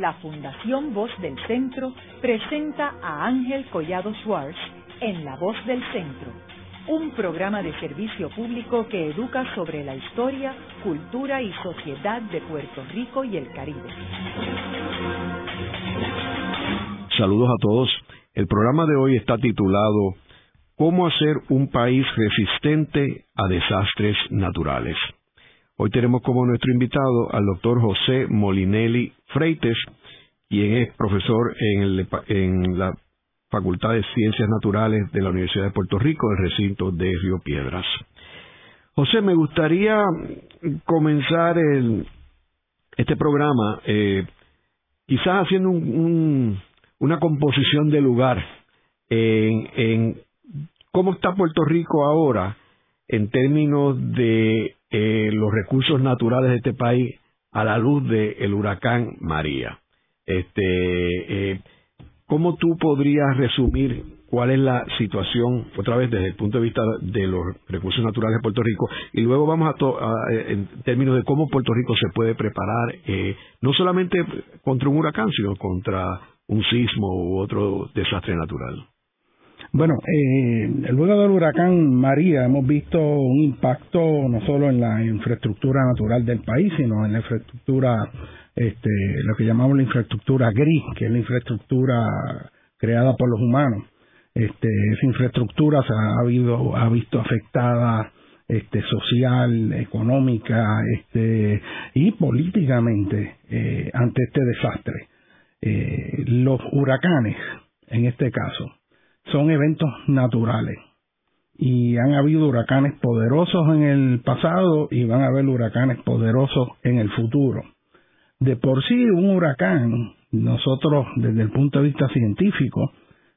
la Fundación Voz del Centro presenta a Ángel Collado Schwartz en La Voz del Centro, un programa de servicio público que educa sobre la historia, cultura y sociedad de Puerto Rico y el Caribe. Saludos a todos. El programa de hoy está titulado ¿Cómo hacer un país resistente a desastres naturales? Hoy tenemos como nuestro invitado al doctor José Molinelli Freites, quien es profesor en, la Facultad de Ciencias Naturales de la Universidad de Puerto Rico, el recinto de Río Piedras. José, me gustaría comenzar este programa eh, quizás haciendo una composición de lugar en cómo está Puerto Rico ahora en términos de eh, los recursos naturales de este país a la luz del huracán María. Este, eh, ¿Cómo tú podrías resumir cuál es la situación, otra vez desde el punto de vista de los recursos naturales de Puerto Rico? Y luego vamos a, en términos de cómo Puerto Rico se puede preparar, eh, no solamente contra un huracán, sino contra un sismo u otro desastre natural. Bueno, eh, luego del huracán María hemos visto un impacto no solo en la infraestructura natural del país, sino en la infraestructura, este, lo que llamamos la infraestructura gris, que es la infraestructura creada por los humanos. Este, esa infraestructura se ha, habido, ha visto afectada este, social, económica este, y políticamente eh, ante este desastre. Eh, los huracanes, en este caso, son eventos naturales. Y han habido huracanes poderosos en el pasado y van a haber huracanes poderosos en el futuro. De por sí, un huracán, nosotros desde el punto de vista científico,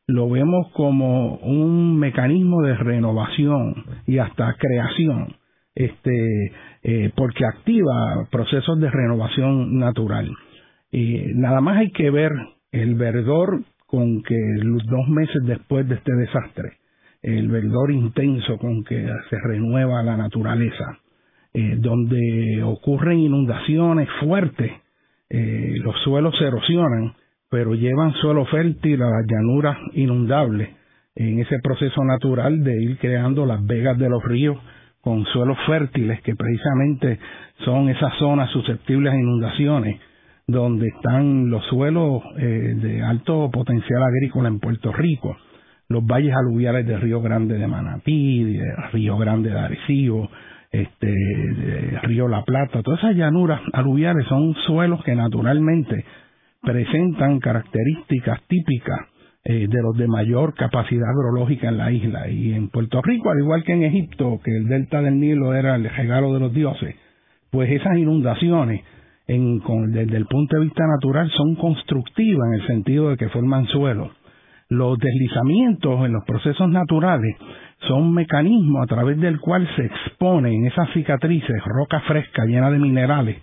lo vemos como un mecanismo de renovación y hasta creación, este, eh, porque activa procesos de renovación natural. Nada más hay que ver el verdor con que dos meses después de este desastre, el verdor intenso con que se renueva la naturaleza, eh, donde ocurren inundaciones fuertes, eh, los suelos se erosionan, pero llevan suelo fértil a las llanuras inundables, en ese proceso natural de ir creando las vegas de los ríos con suelos fértiles que precisamente son esas zonas susceptibles a inundaciones donde están los suelos eh, de alto potencial agrícola en Puerto Rico, los valles aluviales de Río Grande de Manatí, de Río Grande de Arecibo, este, Río La Plata, todas esas llanuras aluviales son suelos que naturalmente presentan características típicas eh, de los de mayor capacidad agrológica en la isla. Y en Puerto Rico, al igual que en Egipto, que el delta del Nilo era el regalo de los dioses, pues esas inundaciones desde el punto de vista natural son constructivas en el sentido de que forman suelo. Los deslizamientos en los procesos naturales son mecanismos a través del cual se exponen esas cicatrices, roca fresca llena de minerales,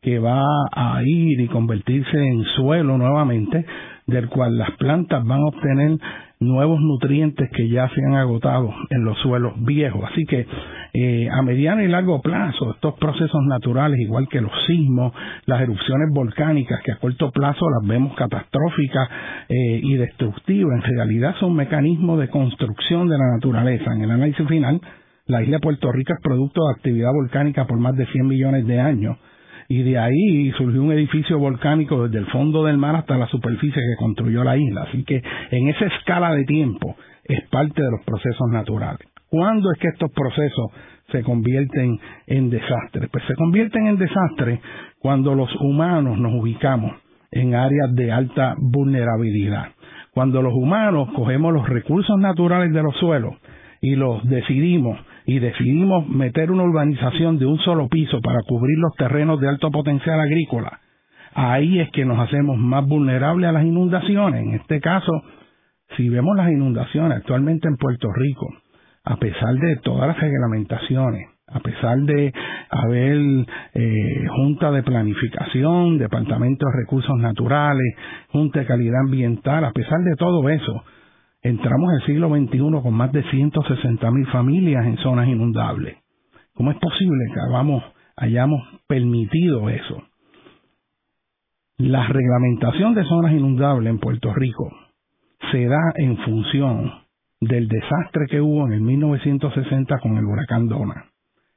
que va a ir y convertirse en suelo nuevamente, del cual las plantas van a obtener nuevos nutrientes que ya se han agotado en los suelos viejos. Así que eh, a mediano y largo plazo, estos procesos naturales, igual que los sismos, las erupciones volcánicas, que a corto plazo las vemos catastróficas eh, y destructivas, en realidad son mecanismos de construcción de la naturaleza. En el análisis final, la isla de Puerto Rico es producto de actividad volcánica por más de 100 millones de años y de ahí surgió un edificio volcánico desde el fondo del mar hasta la superficie que construyó la isla. Así que en esa escala de tiempo es parte de los procesos naturales. ¿Cuándo es que estos procesos se convierten en desastres? Pues se convierten en desastres cuando los humanos nos ubicamos en áreas de alta vulnerabilidad. Cuando los humanos cogemos los recursos naturales de los suelos y los decidimos y decidimos meter una urbanización de un solo piso para cubrir los terrenos de alto potencial agrícola, ahí es que nos hacemos más vulnerables a las inundaciones. En este caso, si vemos las inundaciones actualmente en Puerto Rico, a pesar de todas las reglamentaciones, a pesar de haber eh, junta de planificación, departamento de recursos naturales, junta de calidad ambiental, a pesar de todo eso, Entramos al siglo XXI con más de 160 mil familias en zonas inundables. ¿Cómo es posible que hayamos, hayamos permitido eso? la reglamentación de zonas inundables en Puerto Rico se da en función del desastre que hubo en el 1960 con el huracán Dona.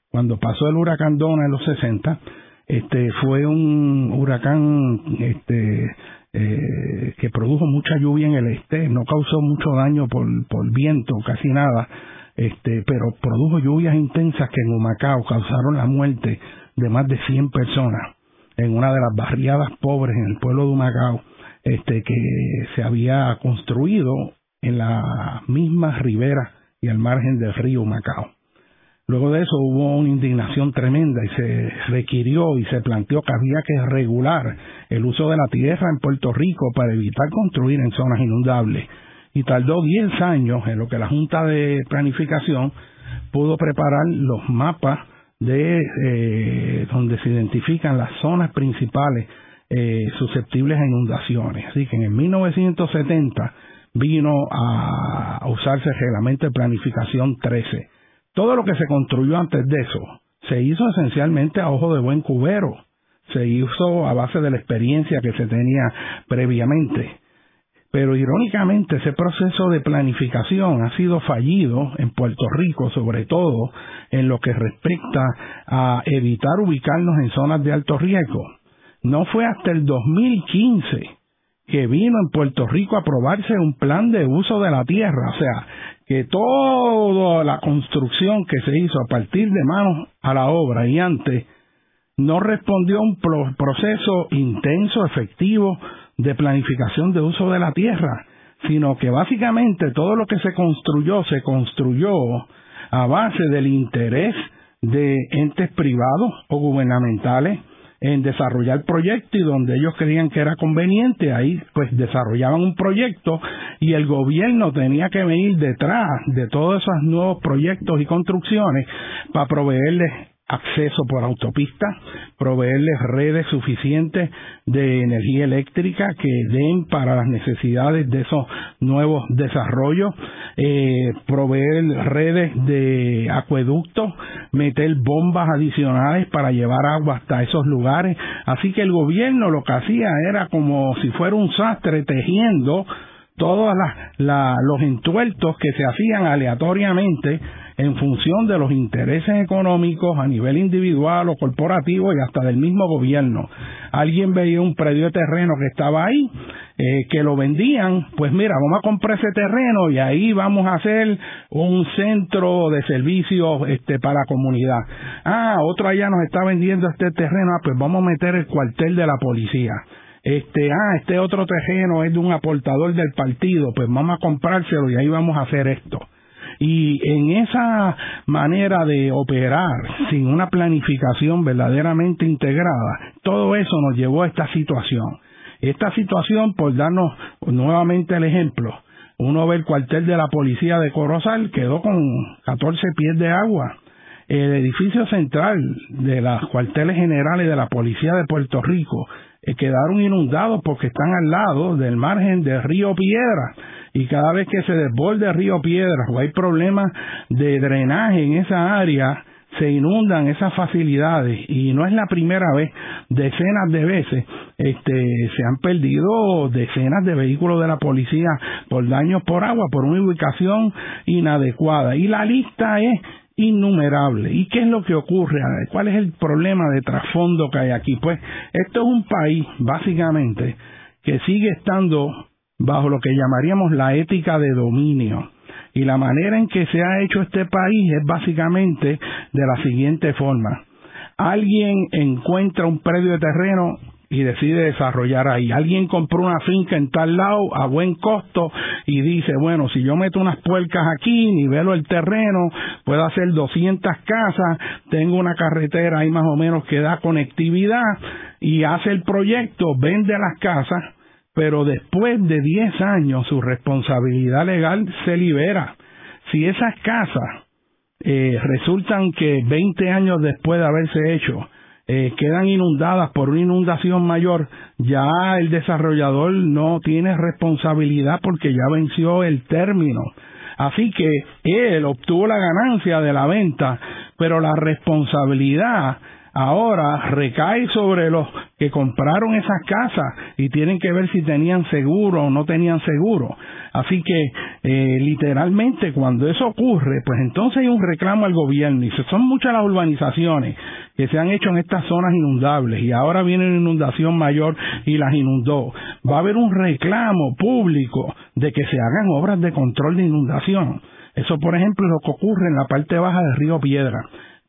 Cuando pasó el huracán Dona en los 60, este fue un huracán este eh, que produjo mucha lluvia en el este, no causó mucho daño por, viento, casi nada, este, pero produjo lluvias intensas que en Humacao causaron la muerte de más de 100 personas en una de las barriadas pobres en el pueblo de Humacao, este, que se había construido en la misma ribera y al margen del río Humacao. Luego de eso hubo una indignación tremenda y se requirió y se planteó que había que regular el uso de la tierra en Puerto Rico para evitar construir en zonas inundables. Y tardó 10 años en lo que la Junta de Planificación pudo preparar los mapas de eh, donde se identifican las zonas principales eh, susceptibles a inundaciones. Así que en el 1970 vino a usarse el reglamento de planificación 13 todo lo que se construyó antes de eso se hizo esencialmente a ojo de buen cubero, se hizo a base de la experiencia que se tenía previamente. Pero irónicamente ese proceso de planificación ha sido fallido en Puerto Rico, sobre todo en lo que respecta a evitar ubicarnos en zonas de alto riesgo. No fue hasta el 2015 que vino en Puerto Rico a aprobarse un plan de uso de la tierra, o sea, que toda la construcción que se hizo a partir de manos a la obra y antes no respondió a un proceso intenso, efectivo de planificación de uso de la tierra, sino que básicamente todo lo que se construyó se construyó a base del interés de entes privados o gubernamentales en desarrollar proyectos y donde ellos creían que era conveniente, ahí pues desarrollaban un proyecto y el gobierno tenía que venir detrás de todos esos nuevos proyectos y construcciones para proveerles acceso por autopista, proveerles redes suficientes de energía eléctrica que den para las necesidades de esos nuevos desarrollos, eh, proveer redes de acueductos, meter bombas adicionales para llevar agua hasta esos lugares. Así que el gobierno lo que hacía era como si fuera un sastre tejiendo todos los entuertos que se hacían aleatoriamente en función de los intereses económicos a nivel individual o corporativo y hasta del mismo gobierno. Alguien veía un predio de terreno que estaba ahí, eh, que lo vendían, pues mira, vamos a comprar ese terreno y ahí vamos a hacer un centro de servicios este, para la comunidad. Ah, otro allá nos está vendiendo este terreno, ah, pues vamos a meter el cuartel de la policía este, ah, este otro terreno es de un aportador del partido, pues vamos a comprárselo y ahí vamos a hacer esto. Y en esa manera de operar sin una planificación verdaderamente integrada, todo eso nos llevó a esta situación. Esta situación, por darnos nuevamente el ejemplo, uno ve el cuartel de la policía de Corozal, quedó con 14 pies de agua. El edificio central de los cuarteles generales de la policía de Puerto Rico eh, quedaron inundados porque están al lado del margen del río Piedra y cada vez que se desborde el río Piedra o hay problemas de drenaje en esa área, se inundan esas facilidades y no es la primera vez, decenas de veces este, se han perdido decenas de vehículos de la policía por daños por agua, por una ubicación inadecuada. Y la lista es innumerable. ¿Y qué es lo que ocurre? ¿Cuál es el problema de trasfondo que hay aquí? Pues esto es un país, básicamente, que sigue estando bajo lo que llamaríamos la ética de dominio. Y la manera en que se ha hecho este país es básicamente de la siguiente forma. Alguien encuentra un predio de terreno y decide desarrollar ahí. Alguien compró una finca en tal lado a buen costo y dice, bueno, si yo meto unas puercas aquí, nivelo el terreno, puedo hacer 200 casas, tengo una carretera ahí más o menos que da conectividad y hace el proyecto, vende las casas, pero después de 10 años su responsabilidad legal se libera. Si esas casas eh, resultan que 20 años después de haberse hecho, eh, quedan inundadas por una inundación mayor, ya el desarrollador no tiene responsabilidad porque ya venció el término. Así que él obtuvo la ganancia de la venta, pero la responsabilidad ahora recae sobre los que compraron esas casas y tienen que ver si tenían seguro o no tenían seguro. Así que eh, literalmente cuando eso ocurre, pues entonces hay un reclamo al gobierno y son muchas las urbanizaciones que se han hecho en estas zonas inundables y ahora viene una inundación mayor y las inundó. Va a haber un reclamo público de que se hagan obras de control de inundación. Eso, por ejemplo, es lo que ocurre en la parte baja del río Piedra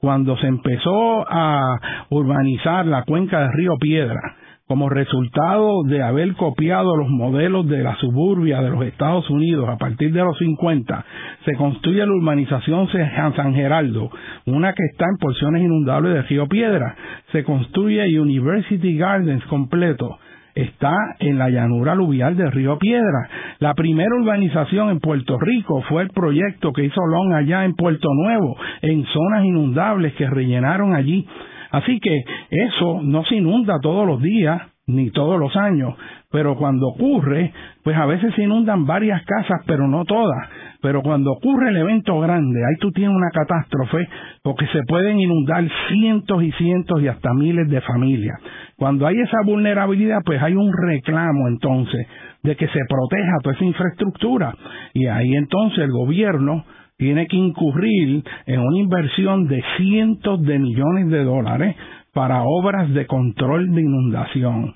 cuando se empezó a urbanizar la cuenca del río Piedra, como resultado de haber copiado los modelos de la suburbia de los Estados Unidos a partir de los 50, se construye la urbanización San Geraldo, una que está en porciones inundables del río Piedra. Se construye University Gardens completo, está en la llanura aluvial del río Piedra. La primera urbanización en Puerto Rico fue el proyecto que hizo Long allá en Puerto Nuevo, en zonas inundables que rellenaron allí. Así que eso no se inunda todos los días ni todos los años, pero cuando ocurre, pues a veces se inundan varias casas, pero no todas. Pero cuando ocurre el evento grande, ahí tú tienes una catástrofe porque se pueden inundar cientos y cientos y hasta miles de familias. Cuando hay esa vulnerabilidad, pues hay un reclamo entonces de que se proteja toda esa infraestructura. Y ahí entonces el gobierno tiene que incurrir en una inversión de cientos de millones de dólares para obras de control de inundación.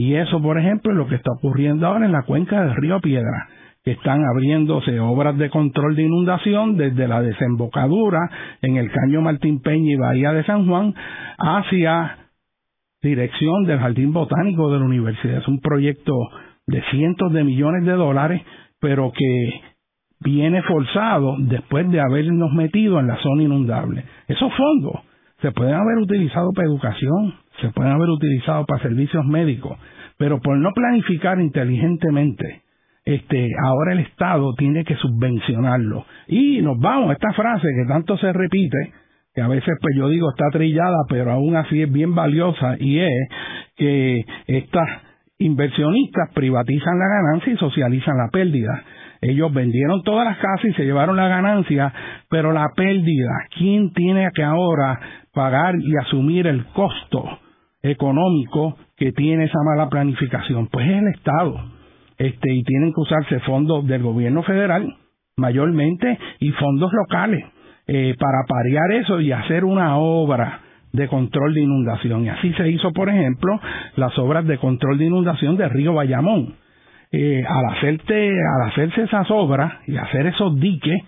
Y eso, por ejemplo, es lo que está ocurriendo ahora en la cuenca del río Piedra que están abriéndose obras de control de inundación desde la desembocadura en el Caño Martín Peña y Bahía de San Juan hacia dirección del Jardín Botánico de la Universidad. Es un proyecto de cientos de millones de dólares, pero que viene forzado después de habernos metido en la zona inundable. Esos fondos se pueden haber utilizado para educación, se pueden haber utilizado para servicios médicos, pero por no planificar inteligentemente, este, ahora el Estado tiene que subvencionarlo. Y nos vamos esta frase que tanto se repite, que a veces pues yo digo está trillada, pero aún así es bien valiosa, y es que estas inversionistas privatizan la ganancia y socializan la pérdida. Ellos vendieron todas las casas y se llevaron la ganancia, pero la pérdida, ¿quién tiene que ahora pagar y asumir el costo económico que tiene esa mala planificación? Pues es el Estado este, y tienen que usarse fondos del gobierno federal mayormente y fondos locales eh, para parear eso y hacer una obra de control de inundación. Y así se hizo, por ejemplo, las obras de control de inundación del río Bayamón. Eh, al, hacerte, al hacerse esas obras y hacer esos diques,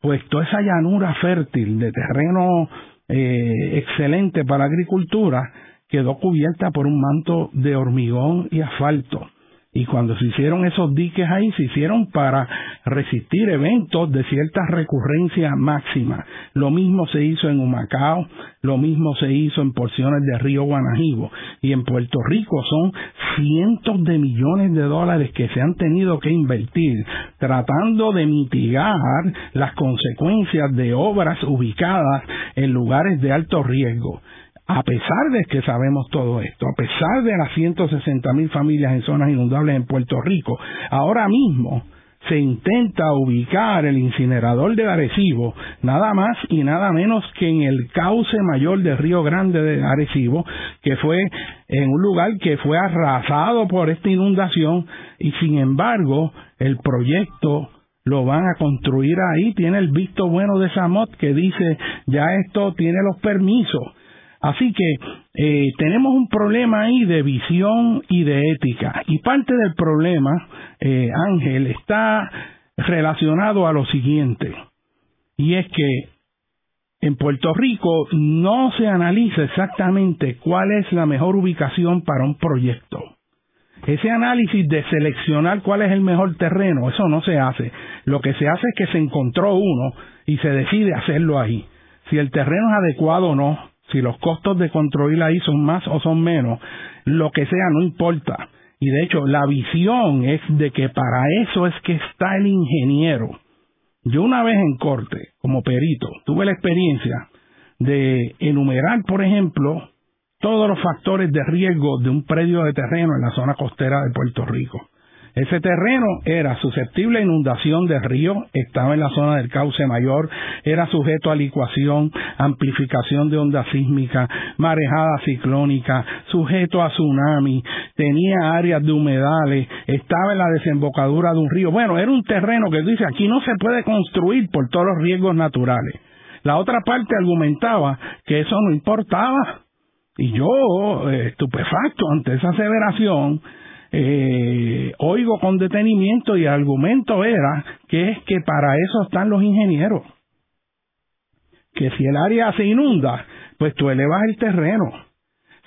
pues toda esa llanura fértil de terreno eh, excelente para agricultura quedó cubierta por un manto de hormigón y asfalto. Y cuando se hicieron esos diques ahí, se hicieron para resistir eventos de cierta recurrencia máxima. Lo mismo se hizo en Humacao, lo mismo se hizo en porciones de Río Guanajibo. Y en Puerto Rico son cientos de millones de dólares que se han tenido que invertir tratando de mitigar las consecuencias de obras ubicadas en lugares de alto riesgo a pesar de que sabemos todo esto, a pesar de las 160 mil familias en zonas inundables en Puerto Rico, ahora mismo se intenta ubicar el incinerador de Arecibo nada más y nada menos que en el cauce mayor del Río Grande de Arecibo, que fue en un lugar que fue arrasado por esta inundación y sin embargo el proyecto lo van a construir ahí, tiene el visto bueno de Samot que dice ya esto tiene los permisos Así que eh, tenemos un problema ahí de visión y de ética. Y parte del problema, eh, Ángel, está relacionado a lo siguiente. Y es que en Puerto Rico no se analiza exactamente cuál es la mejor ubicación para un proyecto. Ese análisis de seleccionar cuál es el mejor terreno, eso no se hace. Lo que se hace es que se encontró uno y se decide hacerlo ahí. Si el terreno es adecuado o no, si los costos de construir ahí son más o son menos, lo que sea, no importa. Y de hecho, la visión es de que para eso es que está el ingeniero. Yo una vez en corte, como perito, tuve la experiencia de enumerar, por ejemplo, todos los factores de riesgo de un predio de terreno en la zona costera de Puerto Rico. Ese terreno era susceptible a inundación de río, estaba en la zona del cauce mayor, era sujeto a licuación, amplificación de onda sísmica, marejada ciclónica, sujeto a tsunami, tenía áreas de humedales, estaba en la desembocadura de un río. Bueno, era un terreno que dice aquí no se puede construir por todos los riesgos naturales. La otra parte argumentaba que eso no importaba. Y yo, eh, estupefacto ante esa aseveración, eh, oigo con detenimiento y el argumento era que es que para eso están los ingenieros. Que si el área se inunda, pues tú elevas el terreno.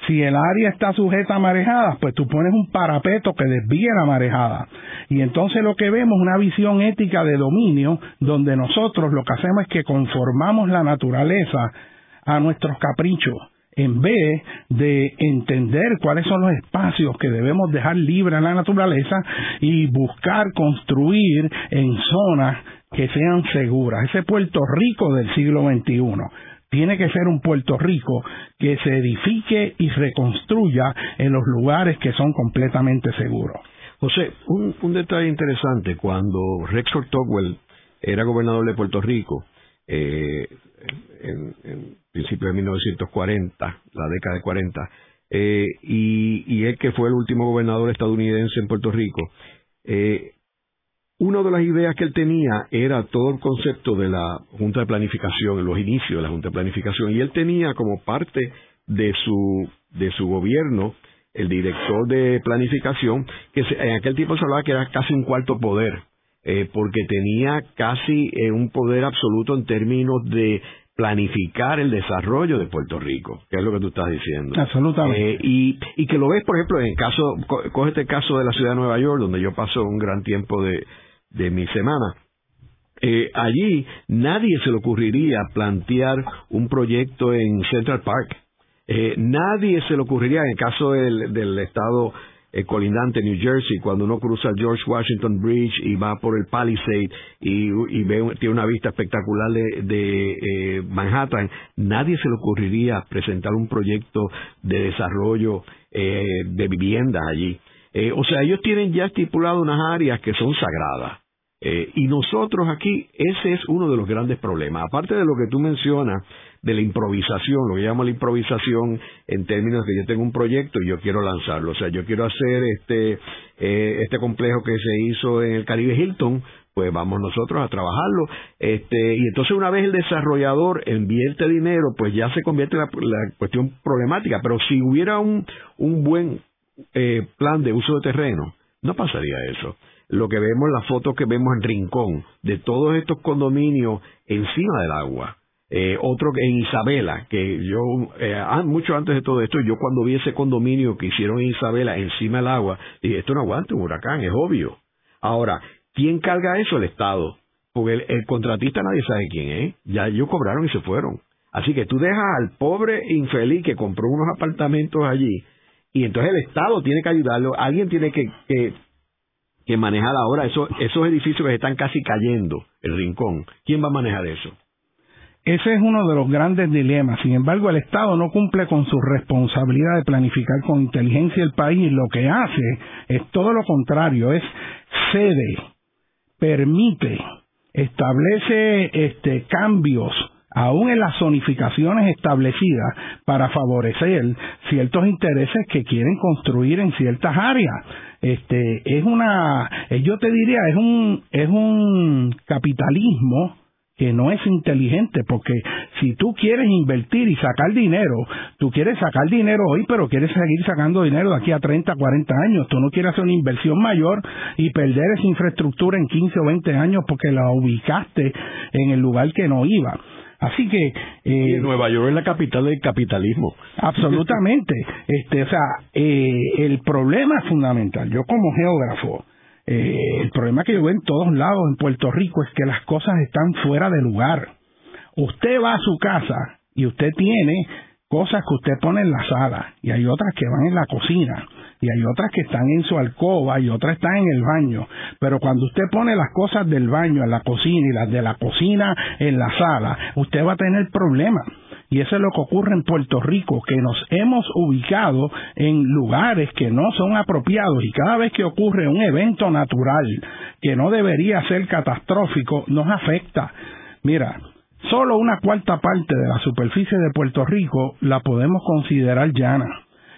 Si el área está sujeta a marejadas, pues tú pones un parapeto que desvíe la marejada. Y entonces lo que vemos es una visión ética de dominio donde nosotros lo que hacemos es que conformamos la naturaleza a nuestros caprichos en vez de entender cuáles son los espacios que debemos dejar libre a la naturaleza y buscar construir en zonas que sean seguras. Ese Puerto Rico del siglo XXI tiene que ser un Puerto Rico que se edifique y reconstruya en los lugares que son completamente seguros. José, un, detalle interesante, cuando Rexford Togwell era gobernador de Puerto Rico, eh, en, en principios de 1940, la década de 40, eh, y, y, él que fue el último gobernador estadounidense en Puerto Rico, eh, una de las ideas que él tenía era todo el concepto de la Junta de Planificación, los inicios de la Junta de Planificación, y él tenía como parte de su, de su gobierno el director de planificación, que en aquel tiempo se hablaba que era casi un cuarto poder, eh, porque tenía casi eh, un poder absoluto en términos de planificar el desarrollo de Puerto Rico, que es lo que tú estás diciendo. Absolutamente. Eh, y, y que lo ves, por ejemplo, en el caso, coge este caso de la ciudad de Nueva York, donde yo paso un gran tiempo de, de mi semana. Eh, allí nadie se le ocurriría plantear un proyecto en Central Park. Eh, nadie se le ocurriría, en el caso del, del estado eh, colindante New Jersey, cuando uno cruza el George Washington Bridge y va por el Palisade y, ve, tiene una vista espectacular de, eh, Manhattan, nadie se le ocurriría presentar un proyecto de desarrollo eh, de viviendas allí. o sea, ellos tienen ya estipulado unas áreas que son sagradas. y nosotros aquí, ese es uno de los grandes problemas. Aparte de lo que tú mencionas, de la improvisación, lo que llamo la improvisación en términos de que yo tengo un proyecto y yo quiero lanzarlo, o sea, yo quiero hacer este eh, este complejo que se hizo en el Caribe Hilton, pues vamos nosotros a trabajarlo, este y entonces una vez el desarrollador invierte dinero, pues ya se convierte en la, cuestión problemática, pero si hubiera un un buen eh, plan de uso de terreno, no pasaría eso. Lo que vemos, las fotos que vemos en Rincón, de todos estos condominios encima del agua. Eh, otro en Isabela, que yo, eh, mucho antes de todo esto, yo cuando vi ese condominio que hicieron en Isabela encima del agua, dije, esto no aguanta un huracán, es obvio. Ahora, ¿quién carga eso? El Estado. Porque el, contratista nadie sabe quién es. Ya ellos cobraron y se fueron. Así que tú dejas al pobre infeliz que compró unos apartamentos allí y entonces el Estado tiene que ayudarlo, alguien tiene que, que, que manejar ahora esos, esos edificios que están casi cayendo, el rincón. ¿Quién va a manejar eso? Ese es uno de los grandes dilemas. Sin embargo, el Estado no cumple con su responsabilidad de planificar con inteligencia el país. Lo que hace es todo lo contrario, es cede, permite, establece este, cambios aún en las zonificaciones establecidas para favorecer ciertos intereses que quieren construir en ciertas áreas. Este es una, yo te diría, es un es un capitalismo que no es inteligente, porque si tú quieres invertir y sacar dinero, tú quieres sacar dinero hoy, pero quieres seguir sacando dinero de aquí a 30, 40 años. Tú no quieres hacer una inversión mayor y perder esa infraestructura en 15 o 20 años porque la ubicaste en el lugar que no iba. Así que eh, Nueva York es la capital del capitalismo. Absolutamente. este, o sea, eh, el problema fundamental. Yo como geógrafo eh, el problema que yo veo en todos lados en Puerto Rico es que las cosas están fuera de lugar. Usted va a su casa y usted tiene cosas que usted pone en la sala y hay otras que van en la cocina y hay otras que están en su alcoba y otras están en el baño. Pero cuando usted pone las cosas del baño en la cocina y las de la cocina en la sala, usted va a tener problemas. Y eso es lo que ocurre en Puerto Rico, que nos hemos ubicado en lugares que no son apropiados y cada vez que ocurre un evento natural que no debería ser catastrófico, nos afecta. Mira, solo una cuarta parte de la superficie de Puerto Rico la podemos considerar llana,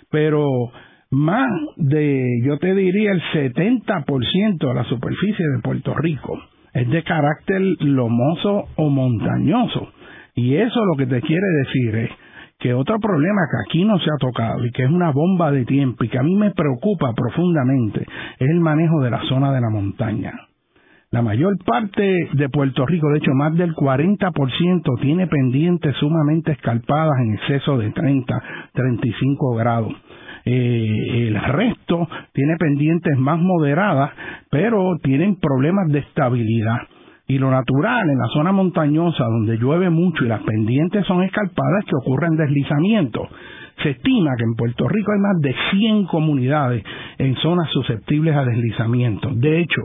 pero más de, yo te diría, el 70% de la superficie de Puerto Rico es de carácter lomoso o montañoso. Y eso lo que te quiere decir es que otro problema que aquí no se ha tocado y que es una bomba de tiempo y que a mí me preocupa profundamente es el manejo de la zona de la montaña. La mayor parte de Puerto Rico, de hecho más del 40%, tiene pendientes sumamente escarpadas en exceso de 30, 35 grados. Eh, el resto tiene pendientes más moderadas, pero tienen problemas de estabilidad. Y lo natural en la zona montañosa donde llueve mucho y las pendientes son escarpadas que ocurren deslizamientos. Se estima que en Puerto Rico hay más de 100 comunidades en zonas susceptibles a deslizamientos. De hecho,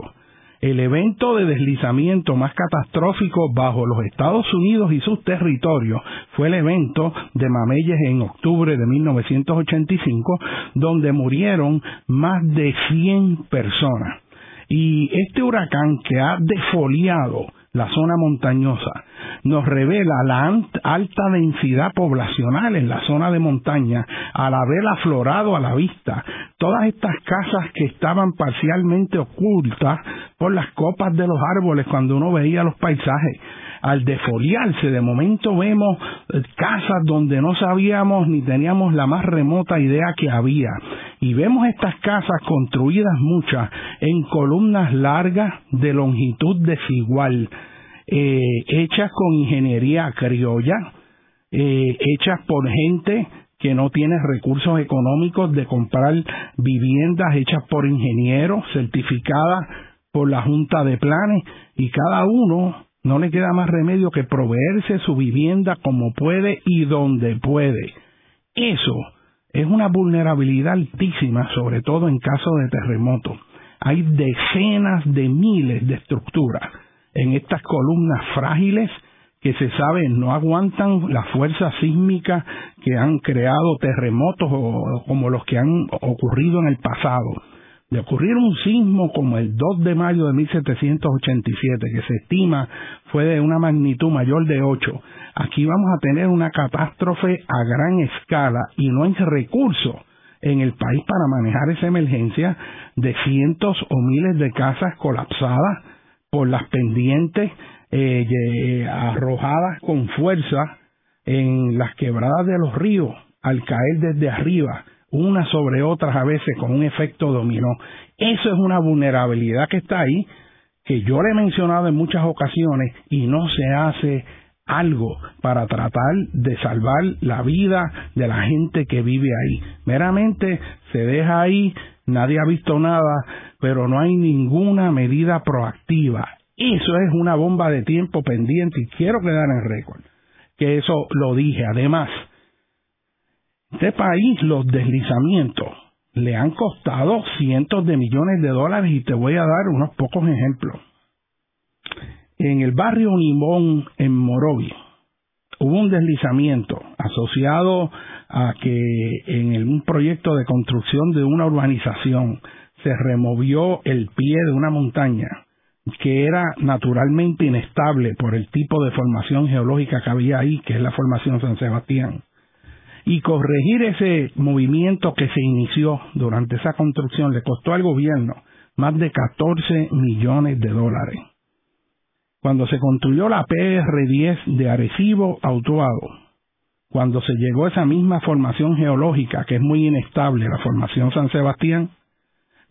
el evento de deslizamiento más catastrófico bajo los Estados Unidos y sus territorios fue el evento de Mameyes en octubre de 1985, donde murieron más de 100 personas. Y este huracán que ha defoliado la zona montañosa, nos revela la alta densidad poblacional en la zona de montaña, al haber aflorado a la vista todas estas casas que estaban parcialmente ocultas por las copas de los árboles cuando uno veía los paisajes al defoliarse, de momento vemos eh, casas donde no sabíamos ni teníamos la más remota idea que había. Y vemos estas casas construidas muchas en columnas largas de longitud desigual, eh, hechas con ingeniería criolla, eh, hechas por gente que no tiene recursos económicos de comprar viviendas hechas por ingenieros, certificadas por la Junta de Planes, y cada uno no le queda más remedio que proveerse su vivienda como puede y donde puede. Eso es una vulnerabilidad altísima, sobre todo en caso de terremoto. Hay decenas de miles de estructuras en estas columnas frágiles que se sabe no aguantan la fuerza sísmica que han creado terremotos como los que han ocurrido en el pasado de ocurrir un sismo como el 2 de mayo de 1787, que se estima fue de una magnitud mayor de 8, aquí vamos a tener una catástrofe a gran escala y no hay recursos en el país para manejar esa emergencia de cientos o miles de casas colapsadas por las pendientes eh, arrojadas con fuerza en las quebradas de los ríos al caer desde arriba unas sobre otras a veces con un efecto dominó. Eso es una vulnerabilidad que está ahí, que yo le he mencionado en muchas ocasiones y no se hace algo para tratar de salvar la vida de la gente que vive ahí. Meramente se deja ahí, nadie ha visto nada, pero no hay ninguna medida proactiva. Eso es una bomba de tiempo pendiente y quiero quedar en récord que eso lo dije. Además, este país los deslizamientos le han costado cientos de millones de dólares y te voy a dar unos pocos ejemplos. En el barrio Unimón, en Morovi, hubo un deslizamiento asociado a que en un proyecto de construcción de una urbanización se removió el pie de una montaña que era naturalmente inestable por el tipo de formación geológica que había ahí, que es la formación San Sebastián y corregir ese movimiento que se inició durante esa construcción le costó al gobierno más de 14 millones de dólares. Cuando se construyó la PR-10 de Arecibo a cuando se llegó a esa misma formación geológica que es muy inestable, la formación San Sebastián,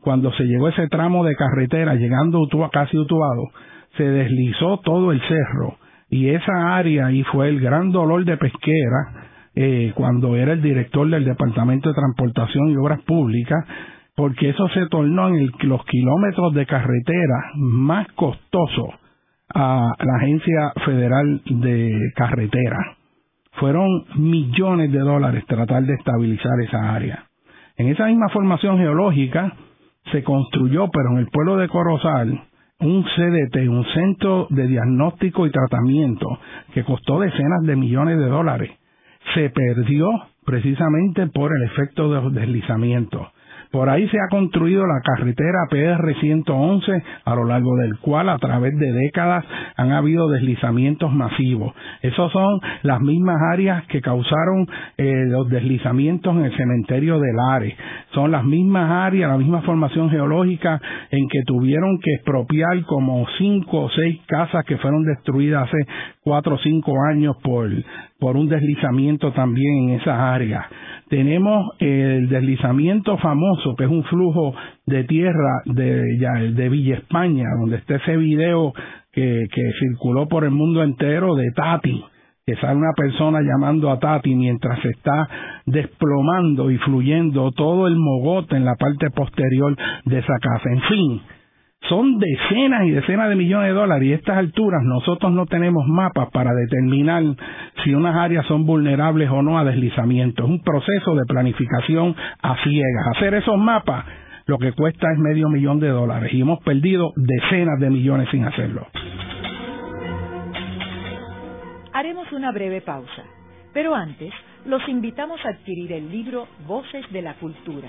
cuando se llegó a ese tramo de carretera llegando a casi Utuado, se deslizó todo el cerro y esa área ahí fue el gran dolor de pesquera eh, cuando era el director del Departamento de Transportación y Obras Públicas, porque eso se tornó en los kilómetros de carretera más costosos a la Agencia Federal de Carretera. Fueron millones de dólares tratar de estabilizar esa área. En esa misma formación geológica se construyó, pero en el pueblo de Corozal, un CDT, un centro de diagnóstico y tratamiento, que costó decenas de millones de dólares se perdió precisamente por el efecto de los deslizamientos. Por ahí se ha construido la carretera PR-111, a lo largo del cual a través de décadas han habido deslizamientos masivos. Esas son las mismas áreas que causaron eh, los deslizamientos en el cementerio de Lares. Son las mismas áreas, la misma formación geológica en que tuvieron que expropiar como cinco o seis casas que fueron destruidas hace cuatro o cinco años por, por un deslizamiento también en esas áreas. Tenemos el deslizamiento famoso, que es un flujo de tierra de, Villa España, donde está ese video que, que circuló por el mundo entero de Tati, que sale una persona llamando a Tati mientras se está desplomando y fluyendo todo el mogote en la parte posterior de esa casa. En fin, son decenas y decenas de millones de dólares y a estas alturas nosotros no tenemos mapas para determinar si unas áreas son vulnerables o no a deslizamiento. Es un proceso de planificación a ciegas. Hacer esos mapas lo que cuesta es medio millón de dólares y hemos perdido decenas de millones sin hacerlo. Haremos una breve pausa, pero antes los invitamos a adquirir el libro Voces de la Cultura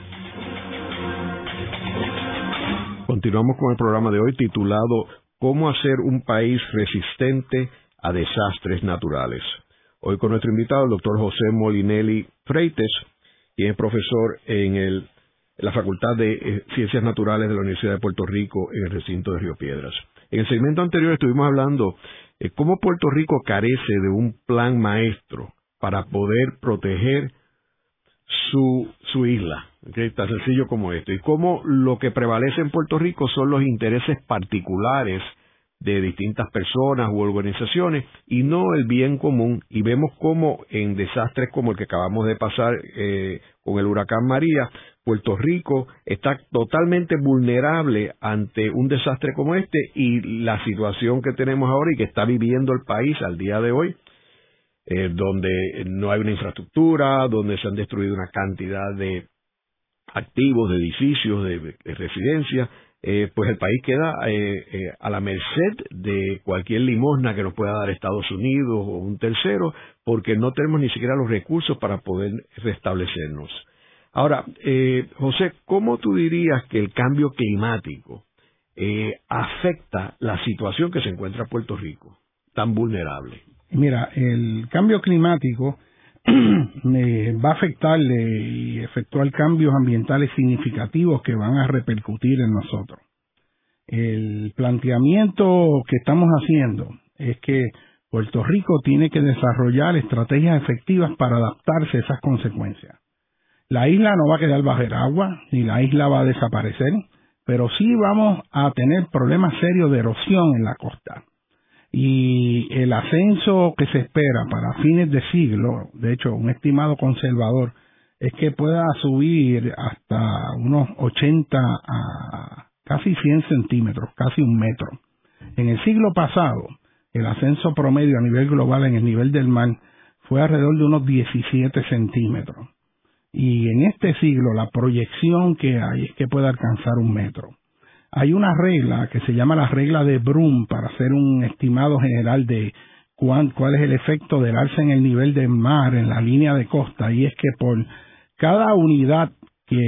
Continuamos con el programa de hoy titulado ¿Cómo hacer un país resistente a desastres naturales? Hoy con nuestro invitado, el doctor José Molinelli Freites, quien es profesor en, la Facultad de eh, Ciencias Naturales de la Universidad de Puerto Rico en el recinto de Río Piedras. En el segmento anterior estuvimos hablando de cómo Puerto Rico carece de un plan maestro para poder proteger su isla tan sencillo como esto. Y cómo lo que prevalece en Puerto Rico son los intereses particulares de distintas personas u organizaciones y no el bien común. Y vemos cómo en desastres como el que acabamos de pasar eh, con el huracán María, Puerto Rico está totalmente vulnerable ante un desastre como este y la situación que tenemos ahora y que está viviendo el país al día de hoy, eh, donde no hay una infraestructura, donde se han destruido una cantidad de activos, de edificios, de, residencia, eh, pues el país queda eh, eh, a la merced de cualquier limosna que nos pueda dar Estados Unidos o un tercero, porque no tenemos ni siquiera los recursos para poder restablecernos. Ahora, José, ¿cómo tú dirías que el cambio climático afecta la situación que se encuentra Puerto Rico, tan vulnerable? Mira, el cambio climático va a afectarle y efectuar cambios ambientales significativos que van a repercutir en nosotros. El planteamiento que estamos haciendo es que Puerto Rico tiene que desarrollar estrategias efectivas para adaptarse a esas consecuencias. La isla no va a quedar bajo el agua, ni la isla va a desaparecer, pero sí vamos a tener problemas serios de erosión en la costa y el ascenso que se espera para fines de siglo, de hecho un estimado conservador, es que pueda subir hasta unos 80 a casi 100 centímetros, casi un metro. En el siglo pasado, el ascenso promedio a nivel global en el nivel del mar fue alrededor de unos 17 centímetros. Y en este siglo la proyección que hay es que pueda alcanzar un metro. Hay una regla que se llama la regla de Brum para hacer un estimado general de cuál, cuál es el efecto del alza en el nivel del mar en la línea de costa y es que por cada unidad que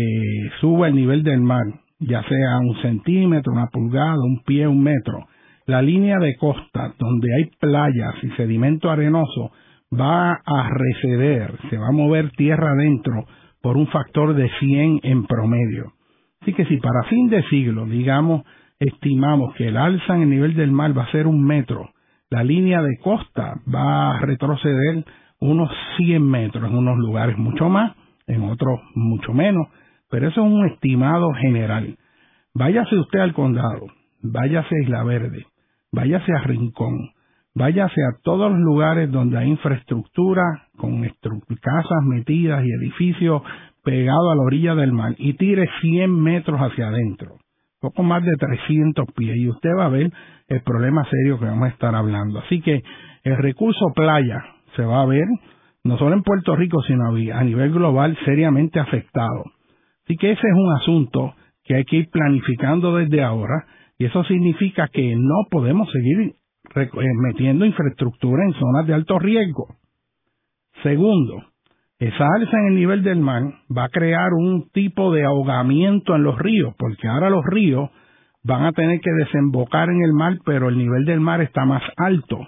suba el nivel del mar, ya sea un centímetro, una pulgada, un pie, un metro, la línea de costa donde hay playas y sedimento arenoso va a receder, se va a mover tierra adentro por un factor de 100 en promedio. Así que si para fin de siglo, digamos, estimamos que el alza en el nivel del mar va a ser un metro, la línea de costa va a retroceder unos 100 metros en unos lugares mucho más, en otros mucho menos, pero eso es un estimado general. Váyase usted al condado, váyase a Isla Verde, váyase a Rincón, váyase a todos los lugares donde hay infraestructura con casas metidas y edificios pegados a la orilla del mar y tire 100 metros hacia adentro, poco más de 300 pies, y usted va a ver el problema serio que vamos a estar hablando. Así que el recurso playa se va a ver, no solo en Puerto Rico, sino a nivel global, seriamente afectado. Así que ese es un asunto que hay que ir planificando desde ahora, y eso significa que no podemos seguir eh, metiendo infraestructura en zonas de alto riesgo. Segundo, esa alza en el nivel del mar va a crear un tipo de ahogamiento en los ríos, porque ahora los ríos van a tener que desembocar en el mar, pero el nivel del mar está más alto.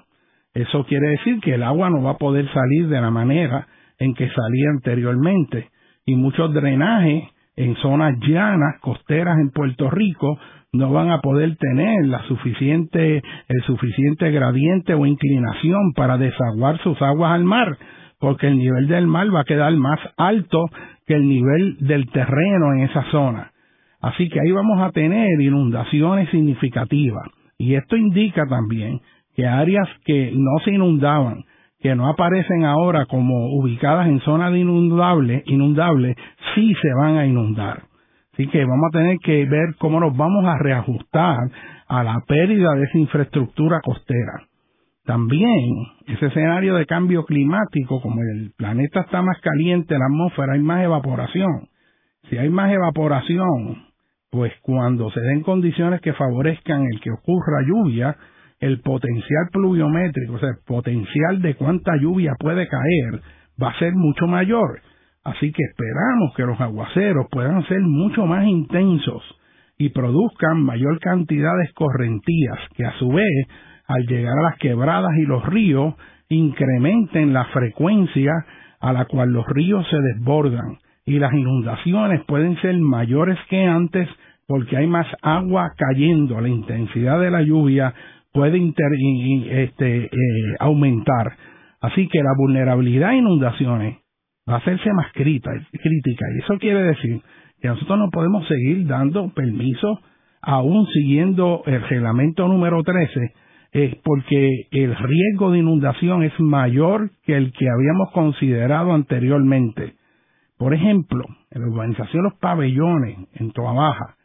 Eso quiere decir que el agua no va a poder salir de la manera en que salía anteriormente. Y muchos drenajes en zonas llanas, costeras en Puerto Rico, no van a poder tener la suficiente, el suficiente gradiente o inclinación para desaguar sus aguas al mar porque el nivel del mar va a quedar más alto que el nivel del terreno en esa zona. Así que ahí vamos a tener inundaciones significativas. Y esto indica también que áreas que no se inundaban, que no aparecen ahora como ubicadas en zonas de inundable, inundable, sí se van a inundar. Así que vamos a tener que ver cómo nos vamos a reajustar a la pérdida de esa infraestructura costera. También ese escenario de cambio climático, como el planeta está más caliente, la atmósfera, hay más evaporación. Si hay más evaporación, pues cuando se den condiciones que favorezcan el que ocurra lluvia, el potencial pluviométrico, o sea, el potencial de cuánta lluvia puede caer, va a ser mucho mayor. Así que esperamos que los aguaceros puedan ser mucho más intensos y produzcan mayor cantidad de escorrentías, que a su vez al llegar a las quebradas y los ríos, incrementen la frecuencia a la cual los ríos se desbordan y las inundaciones pueden ser mayores que antes porque hay más agua cayendo, la intensidad de la lluvia puede este, eh, aumentar. Así que la vulnerabilidad a inundaciones va a hacerse más crítica, crítica y eso quiere decir que nosotros no podemos seguir dando permiso aún siguiendo el reglamento número 13 es porque el riesgo de inundación es mayor que el que habíamos considerado anteriormente. Por ejemplo, en la urbanización Los Pabellones, en Toa Baja,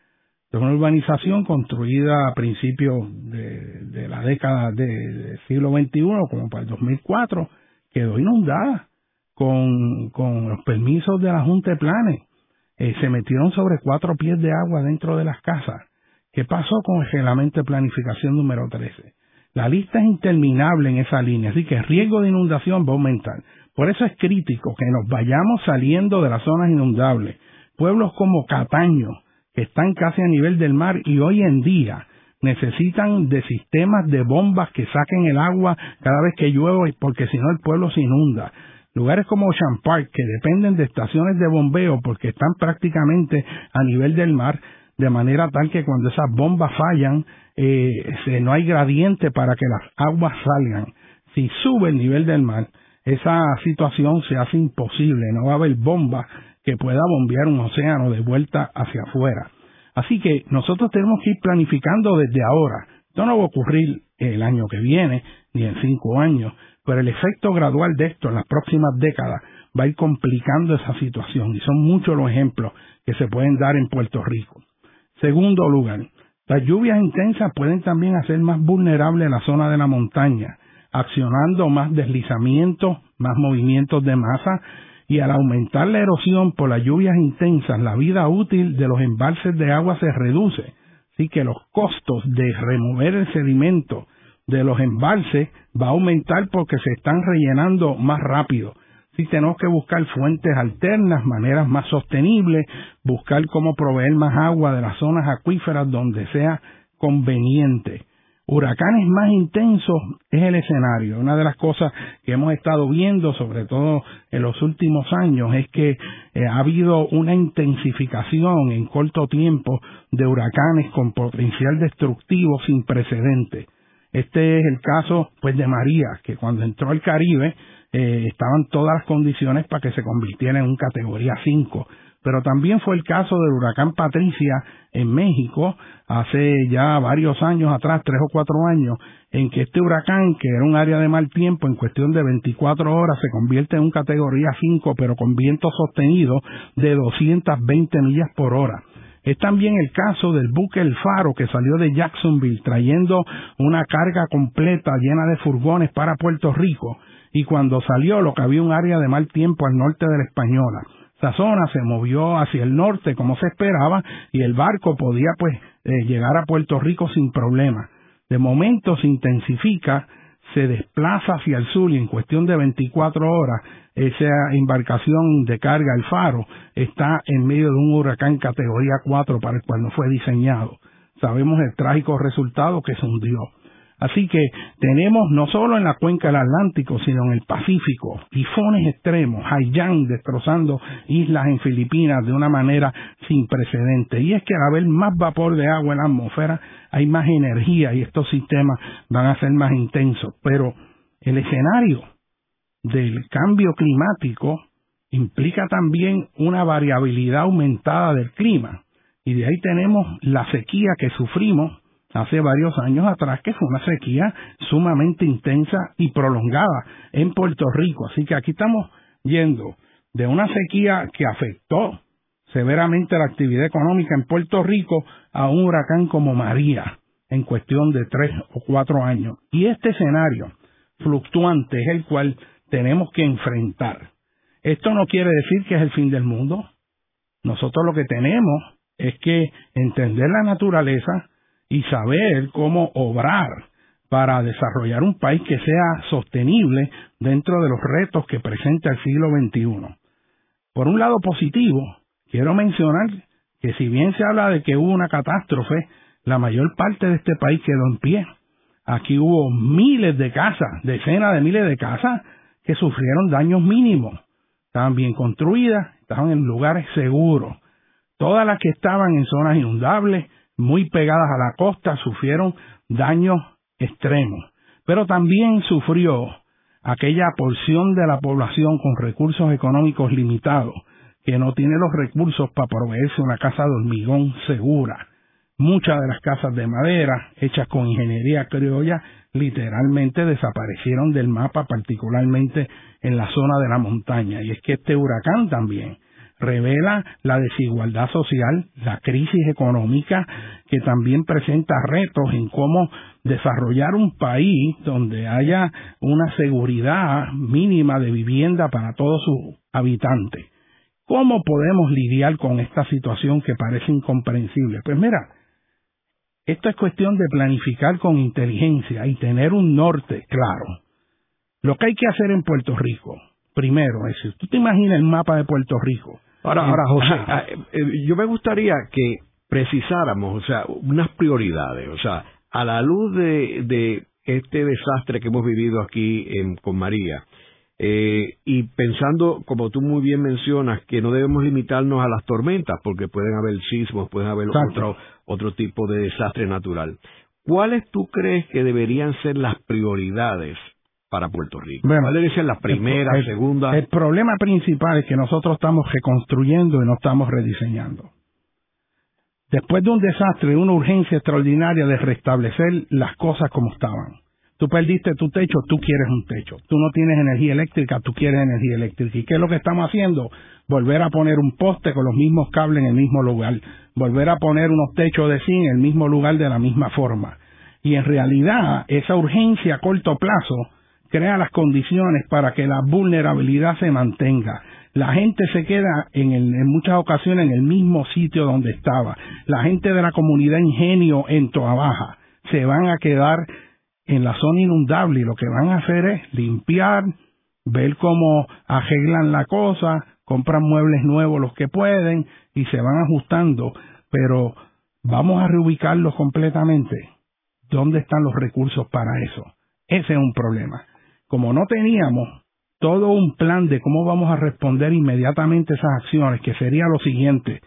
es una urbanización construida a principios de, la década del siglo XXI, como para el 2004, quedó inundada con, los permisos de la Junta de Planes. Eh, se metieron sobre cuatro pies de agua dentro de las casas. ¿Qué pasó con el reglamento de planificación número 13? La lista es interminable en esa línea, así que el riesgo de inundación va a aumentar. Por eso es crítico que nos vayamos saliendo de las zonas inundables. Pueblos como Cataño, que están casi a nivel del mar y hoy en día necesitan de sistemas de bombas que saquen el agua cada vez que llueve porque si no el pueblo se inunda. Lugares como Ocean Park, que dependen de estaciones de bombeo porque están prácticamente a nivel del mar, de manera tal que cuando esas bombas fallan, eh, no hay gradiente para que las aguas salgan. Si sube el nivel del mar, esa situación se hace imposible, no va a haber bomba que pueda bombear un océano de vuelta hacia afuera. Así que nosotros tenemos que ir planificando desde ahora. Esto no va a ocurrir el año que viene, ni en cinco años, pero el efecto gradual de esto en las próximas décadas va a ir complicando esa situación y son muchos los ejemplos que se pueden dar en Puerto Rico. Segundo lugar, las lluvias intensas pueden también hacer más vulnerable la zona de la montaña, accionando más deslizamientos, más movimientos de masa y al aumentar la erosión por las lluvias intensas, la vida útil de los embalses de agua se reduce. Así que los costos de remover el sedimento de los embalses va a aumentar porque se están rellenando más rápido sí tenemos que buscar fuentes alternas, maneras más sostenibles, buscar cómo proveer más agua de las zonas acuíferas donde sea conveniente. Huracanes más intensos es el escenario. Una de las cosas que hemos estado viendo, sobre todo en los últimos años, es que eh, ha habido una intensificación en corto tiempo de huracanes con potencial destructivo sin precedentes. Este es el caso pues de María, que cuando entró al Caribe eh, estaban todas las condiciones para que se convirtiera en un categoría 5 pero también fue el caso del huracán Patricia en México hace ya varios años atrás, tres o cuatro años, en que este huracán, que era un área de mal tiempo, en cuestión de 24 horas se convierte en un categoría 5, pero con viento sostenido de 220 millas por hora. Es también el caso del buque El Faro que salió de Jacksonville trayendo una carga completa llena de furgones para Puerto Rico y cuando salió lo que había un área de mal tiempo al norte de la Española. Esa zona se movió hacia el norte como se esperaba y el barco podía pues eh, llegar a Puerto Rico sin problema. De momento se intensifica, se desplaza hacia el sur y en cuestión de 24 horas esa embarcación de carga, el faro, está en medio de un huracán categoría 4 para el cual no fue diseñado. Sabemos el trágico resultado que se hundió. Así que tenemos no solo en la cuenca del Atlántico, sino en el Pacífico, tifones extremos, Haiyan destrozando islas en Filipinas de una manera sin precedentes. Y es que al haber más vapor de agua en la atmósfera, hay más energía y estos sistemas van a ser más intensos. Pero el escenario del cambio climático implica también una variabilidad aumentada del clima. Y de ahí tenemos la sequía que sufrimos hace varios años atrás, que fue una sequía sumamente intensa y prolongada en Puerto Rico. Así que aquí estamos yendo de una sequía que afectó severamente la actividad económica en Puerto Rico a un huracán como María en cuestión de tres o cuatro años. Y este escenario fluctuante es el cual tenemos que enfrentar. Esto no quiere decir que es el fin del mundo. Nosotros lo que tenemos es que entender la naturaleza, y saber cómo obrar para desarrollar un país que sea sostenible dentro de los retos que presenta el siglo XXI. Por un lado positivo, quiero mencionar que si bien se habla de que hubo una catástrofe, la mayor parte de este país quedó en pie. Aquí hubo miles de casas, decenas de miles de casas que sufrieron daños mínimos. Estaban bien construidas, estaban en lugares seguros. Todas las que estaban en zonas inundables, muy pegadas a la costa sufrieron daños extremos, pero también sufrió aquella porción de la población con recursos económicos limitados, que no tiene los recursos para proveerse una casa de hormigón segura. Muchas de las casas de madera, hechas con ingeniería criolla, literalmente desaparecieron del mapa, particularmente en la zona de la montaña. Y es que este huracán también revela la desigualdad social, la crisis económica, que también presenta retos en cómo desarrollar un país donde haya una seguridad mínima de vivienda para todos sus habitantes. ¿Cómo podemos lidiar con esta situación que parece incomprensible? Pues mira, esto es cuestión de planificar con inteligencia y tener un norte claro. Lo que hay que hacer en Puerto Rico, primero, es si tú te imaginas el mapa de Puerto Rico, Ahora, ahora José, ah, eh, yo me gustaría que precisáramos, o sea, unas prioridades, o sea, a la luz de, de este desastre que hemos vivido aquí en, con María, eh, y pensando, como tú muy bien mencionas, que no debemos limitarnos a las tormentas, porque pueden haber sismos, pueden haber otro, otro tipo de desastre natural. ¿Cuáles tú crees que deberían ser las prioridades para Puerto Rico? Bueno, ¿Cuáles las primeras, el, segundas? El problema principal es que nosotros estamos reconstruyendo y no estamos rediseñando. Después de un desastre, una urgencia extraordinaria de restablecer las cosas como estaban. Tú perdiste tu techo, tú quieres un techo. Tú no tienes energía eléctrica, tú quieres energía eléctrica. ¿Y qué es lo que estamos haciendo? Volver a poner un poste con los mismos cables en el mismo lugar. Volver a poner unos techos de zinc en el mismo lugar de la misma forma. Y en realidad, esa urgencia a corto plazo crea las condiciones para que la vulnerabilidad se mantenga. La gente se queda en, en muchas ocasiones en el mismo sitio donde estaba. La gente de la comunidad Ingenio en Toa Baja se van a quedar en la zona inundable y lo que van a hacer es limpiar, ver cómo arreglan la cosa, compran muebles nuevos los que pueden y se van ajustando, pero vamos a reubicarlos completamente. ¿Dónde están los recursos para eso? Ese es un problema como no teníamos todo un plan de cómo vamos a responder inmediatamente esas acciones, que sería lo siguiente,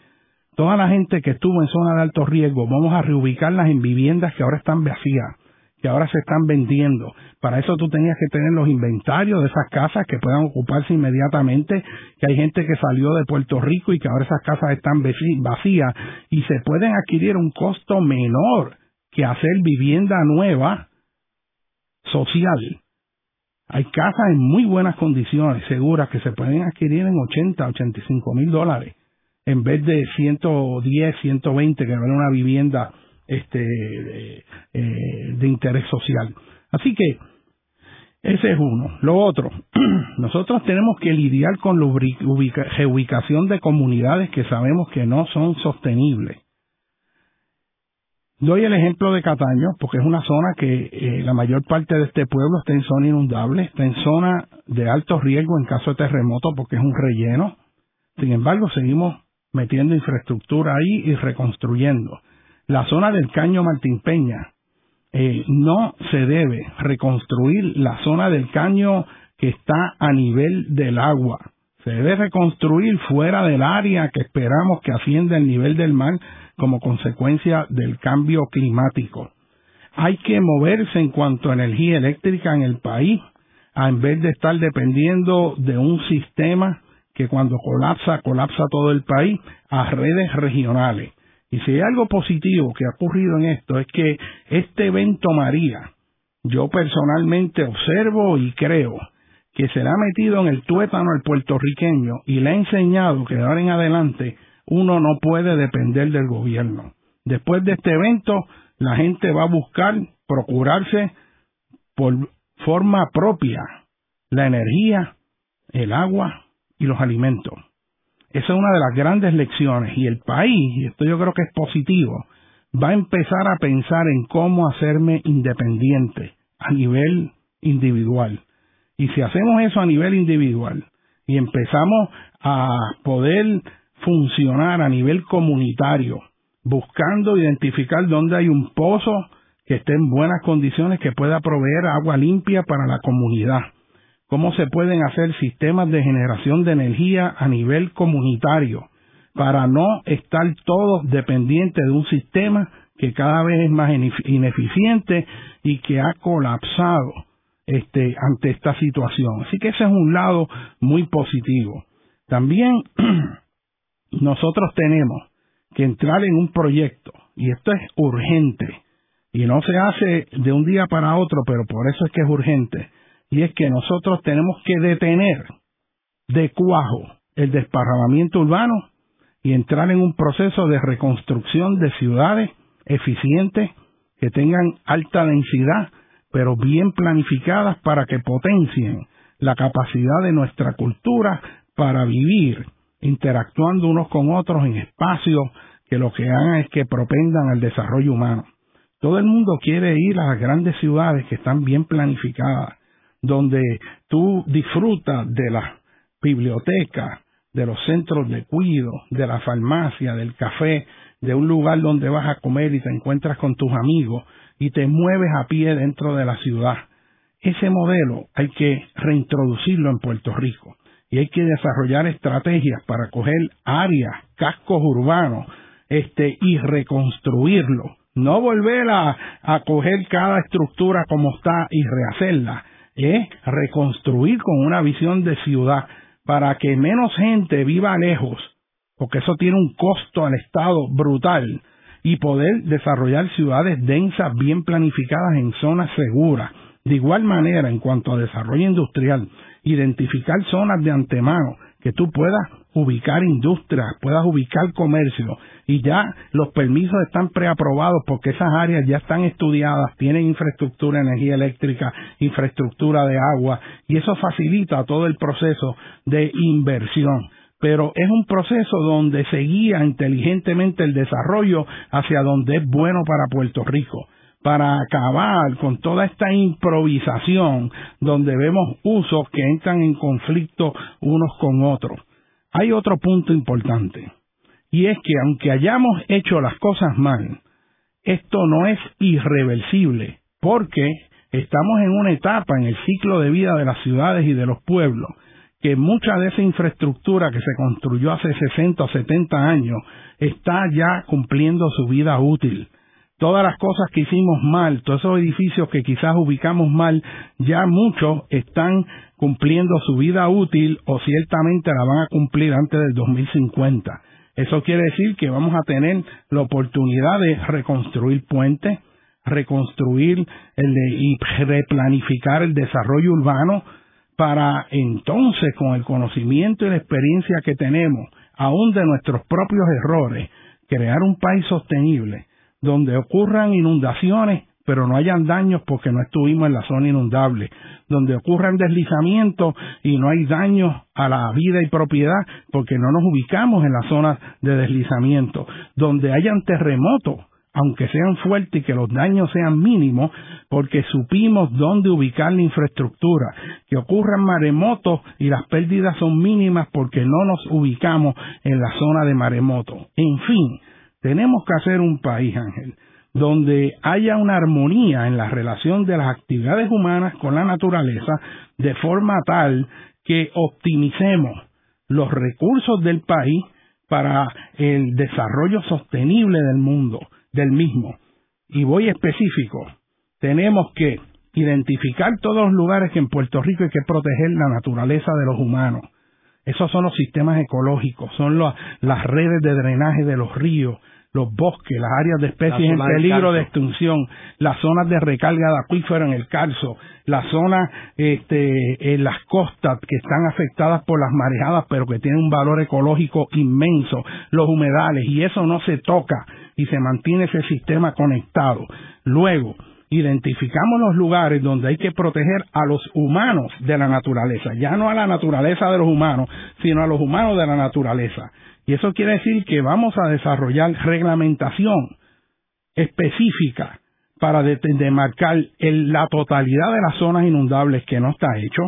toda la gente que estuvo en zona de alto riesgo, vamos a reubicarlas en viviendas que ahora están vacías, que ahora se están vendiendo. Para eso tú tenías que tener los inventarios de esas casas que puedan ocuparse inmediatamente, que hay gente que salió de Puerto Rico y que ahora esas casas están vacías y se pueden adquirir un costo menor que hacer vivienda nueva social. Hay casas en muy buenas condiciones, seguras, que se pueden adquirir en 80, 85 mil dólares, en vez de 110, 120 que vale una vivienda este, eh, de interés social. Así que ese es uno. Lo otro, nosotros tenemos que lidiar con la ubicación de comunidades que sabemos que no son sostenibles. Doy el ejemplo de Cataño, porque es una zona que eh, la mayor parte de este pueblo está en zona inundable, está en zona de alto riesgo en caso de terremoto, porque es un relleno. Sin embargo, seguimos metiendo infraestructura ahí y reconstruyendo. La zona del Caño Martín Peña, eh, no se debe reconstruir la zona del caño que está a nivel del agua. Se debe reconstruir fuera del área que esperamos que ascienda el nivel del mar como consecuencia del cambio climático. Hay que moverse en cuanto a energía eléctrica en el país, en vez de estar dependiendo de un sistema que cuando colapsa, colapsa todo el país, a redes regionales. Y si hay algo positivo que ha ocurrido en esto es que este evento María, yo personalmente observo y creo que se le ha metido en el tuétano al puertorriqueño y le ha enseñado que de ahora en adelante uno no puede depender del gobierno. Después de este evento, la gente va a buscar procurarse por forma propia la energía, el agua y los alimentos. Esa es una de las grandes lecciones y el país, y esto yo creo que es positivo, va a empezar a pensar en cómo hacerme independiente a nivel individual. Y si hacemos eso a nivel individual y empezamos a poder funcionar a nivel comunitario, buscando identificar dónde hay un pozo que esté en buenas condiciones, que pueda proveer agua limpia para la comunidad, cómo se pueden hacer sistemas de generación de energía a nivel comunitario para no estar todos dependientes de un sistema que cada vez es más ineficiente y que ha colapsado este, ante esta situación. Así que ese es un lado muy positivo. También nosotros tenemos que entrar en un proyecto, y esto es urgente, y no se hace de un día para otro, pero por eso es que es urgente, y es que nosotros tenemos que detener de cuajo el desparramamiento urbano y entrar en un proceso de reconstrucción de ciudades eficientes que tengan alta densidad, pero bien planificadas para que potencien la capacidad de nuestra cultura para vivir interactuando unos con otros en espacios que lo que hagan es que propendan al desarrollo humano. Todo el mundo quiere ir a las grandes ciudades que están bien planificadas, donde tú disfrutas de la biblioteca, de los centros de cuido, de la farmacia, del café, de un lugar donde vas a comer y te encuentras con tus amigos y te mueves a pie dentro de la ciudad. Ese modelo hay que reintroducirlo en Puerto Rico y hay que desarrollar estrategias para coger áreas, cascos urbanos, este, y reconstruirlo. No volver a, coger cada estructura como está y rehacerla es reconstruir con una visión de ciudad para que menos gente viva lejos, porque eso tiene un costo al Estado brutal, y poder desarrollar ciudades densas, bien planificadas en zonas seguras. De igual manera, en cuanto a desarrollo industrial, identificar zonas de antemano que tú puedas ubicar industrias, puedas ubicar comercio y ya los permisos están preaprobados porque esas áreas ya están estudiadas, tienen infraestructura de energía eléctrica, infraestructura de agua y eso facilita todo el proceso de inversión. Pero es un proceso donde se guía inteligentemente el desarrollo hacia donde es bueno para Puerto Rico para acabar con toda esta improvisación donde vemos usos que entran en conflicto unos con otros. Hay otro punto importante, y es que aunque hayamos hecho las cosas mal, esto no es irreversible, porque estamos en una etapa en el ciclo de vida de las ciudades y de los pueblos, que mucha de esa infraestructura que se construyó hace 60 o 70 años está ya cumpliendo su vida útil todas las cosas que hicimos mal, todos esos edificios que quizás ubicamos mal, ya muchos están cumpliendo su vida útil o ciertamente la van a cumplir antes del 2050. Eso quiere decir que vamos a tener la oportunidad de reconstruir puentes, reconstruir el y replanificar el desarrollo urbano para entonces con el conocimiento y la experiencia que tenemos, aún de nuestros propios errores, crear un país sostenible donde ocurran inundaciones pero no hayan daños porque no estuvimos en la zona inundable, donde ocurran deslizamientos y no hay daños a la vida y propiedad porque no nos ubicamos en la zona de deslizamiento, donde hayan terremotos, aunque sean fuertes y que los daños sean mínimos, porque supimos dónde ubicar la infraestructura, que ocurran maremotos y las pérdidas son mínimas porque no nos ubicamos en la zona de maremoto. En fin, tenemos que hacer un país, Ángel, donde haya una armonía en la relación de las actividades humanas con la naturaleza, de forma tal que optimicemos los recursos del país para el desarrollo sostenible del mundo, del mismo. Y voy específico, tenemos que identificar todos los lugares que en Puerto Rico hay que proteger la naturaleza de los humanos. Esos son los sistemas ecológicos, son las redes de drenaje de los ríos, los bosques, las áreas de especies en peligro de extinción, las zonas de recarga de acuífero en el Carso, las zonas este, en las costas que están afectadas por las marejadas pero que tienen un valor ecológico inmenso, los humedales, y eso no se toca y se mantiene ese sistema conectado. Luego, identificamos los lugares donde hay que proteger a los humanos de la naturaleza, ya no a la naturaleza de los humanos, sino a los humanos de la naturaleza. Y eso quiere decir que vamos a desarrollar reglamentación específica para demarcar la totalidad de las zonas inundables que no está hecho,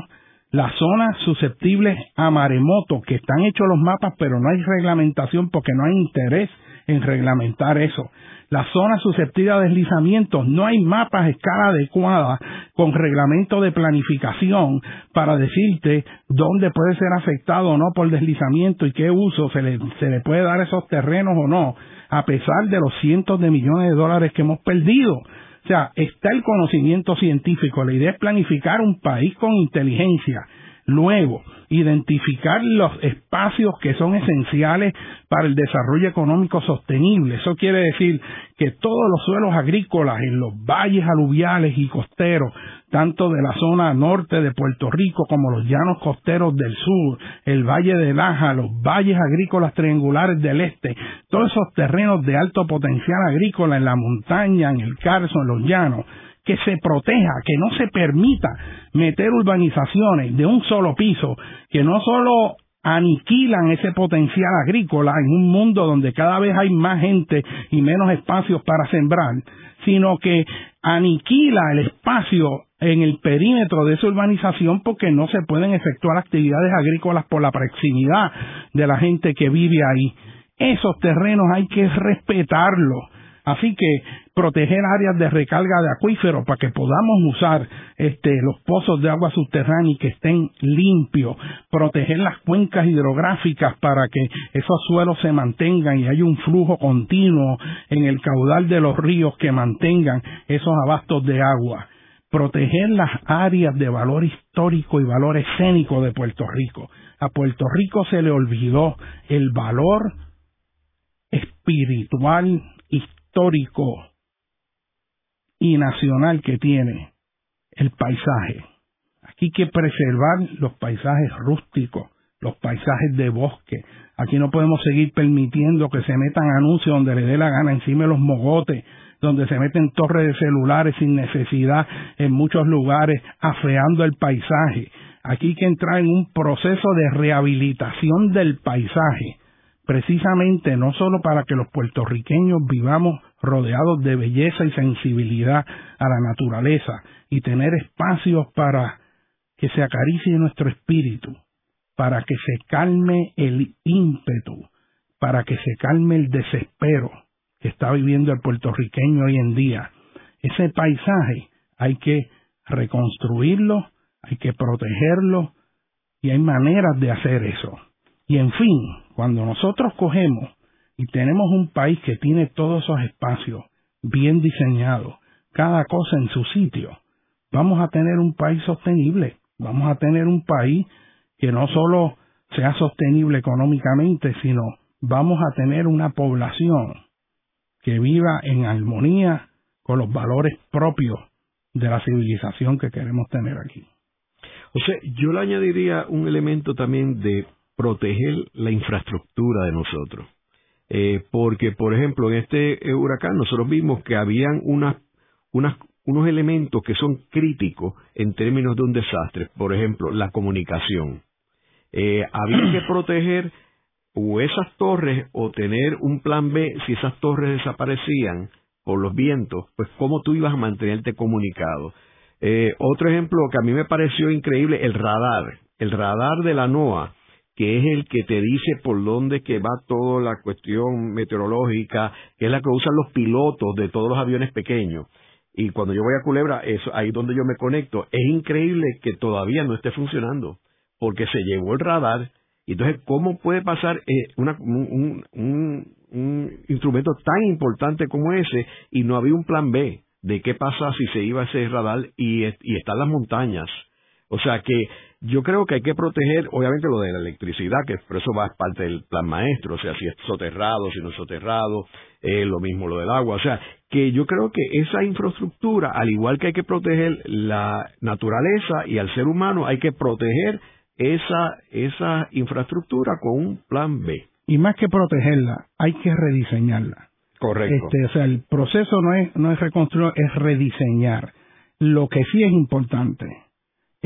las zonas susceptibles a maremoto, que están hechos los mapas, pero no hay reglamentación porque no hay interés en reglamentar eso las zonas susceptibles a deslizamientos, no hay mapas a escala adecuada con reglamento de planificación para decirte dónde puede ser afectado o no por deslizamiento y qué uso se le, se le puede dar a esos terrenos o no, a pesar de los cientos de millones de dólares que hemos perdido. O sea, está el conocimiento científico. La idea es planificar un país con inteligencia Luego, identificar los espacios que son esenciales para el desarrollo económico sostenible. Eso quiere decir que todos los suelos agrícolas en los valles aluviales y costeros, tanto de la zona norte de Puerto Rico como los llanos costeros del sur, el Valle de Laja, los valles agrícolas triangulares del este, todos esos terrenos de alto potencial agrícola en la montaña, en el Carso, en los llanos, que se proteja, que no se permita meter urbanizaciones de un solo piso, que no solo aniquilan ese potencial agrícola en un mundo donde cada vez hay más gente y menos espacios para sembrar, sino que aniquila el espacio en el perímetro de esa urbanización porque no se pueden efectuar actividades agrícolas por la proximidad de la gente que vive ahí. Esos terrenos hay que respetarlos Así que proteger áreas de recarga de acuíferos para que podamos usar este, los pozos de agua subterránea y que estén limpios, proteger las cuencas hidrográficas para que esos suelos se mantengan y haya un flujo continuo en el caudal de los ríos que mantengan esos abastos de agua, proteger las áreas de valor histórico y valor escénico de Puerto Rico. A Puerto Rico se le olvidó el valor espiritual, histórico y nacional que tiene el paisaje. Aquí hay que preservar los paisajes rústicos, los paisajes de bosque. Aquí no podemos seguir permitiendo que se metan anuncios donde le dé la gana encima de los mogotes, donde se meten torres de celulares sin necesidad en muchos lugares, afeando el paisaje. Aquí hay que entrar en un proceso de rehabilitación del paisaje precisamente no solo para que los puertorriqueños vivamos rodeados de belleza y sensibilidad a la naturaleza y tener espacios para que se acaricie nuestro espíritu, para que se calme el ímpetu, para que se calme el desespero que está viviendo el puertorriqueño hoy en día. Ese paisaje hay que reconstruirlo, hay que protegerlo y hay maneras de hacer eso. Y en fin, cuando nosotros cogemos y tenemos un país que tiene todos esos espacios bien diseñado, cada cosa en su sitio, vamos a tener un país sostenible, vamos a tener un país que no solo sea sostenible económicamente, sino vamos a tener una población que viva en armonía con los valores propios de la civilización que queremos tener aquí. O sea, yo le añadiría un elemento también de proteger la infraestructura de nosotros. Eh, porque, por ejemplo, en este eh, huracán nosotros vimos que habían unas, unas, unos elementos que son críticos en términos de un desastre. Por ejemplo, la comunicación. Eh, había que proteger o esas torres o tener un plan B si esas torres desaparecían por los vientos, pues cómo tú ibas a mantenerte comunicado. Otro ejemplo que a mí me pareció increíble, el radar. El radar de la NOAA, que es el que te dice por dónde que va toda la cuestión meteorológica, que es la que usan los pilotos de todos los aviones pequeños. Y cuando yo voy a Culebra, eso, ahí donde yo me conecto, es increíble que todavía no esté funcionando, porque se llevó el radar. Entonces, ¿cómo puede pasar eh, un, un instrumento tan importante como ese y no había un plan B de qué pasa si se iba ese radar y, y están las montañas. O sea que yo creo que hay que proteger, obviamente, lo de la electricidad, que por eso va parte del plan maestro, o sea, si es soterrado, si no es soterrado, eh, lo mismo lo del agua. O sea, que yo creo que esa infraestructura, al igual que hay que proteger la naturaleza y al ser humano, hay que proteger esa, esa infraestructura con un plan B y más que protegerla, hay que rediseñarla. Correcto. Este, o sea, el proceso no es, no es reconstruir, es rediseñar. Lo que sí es importante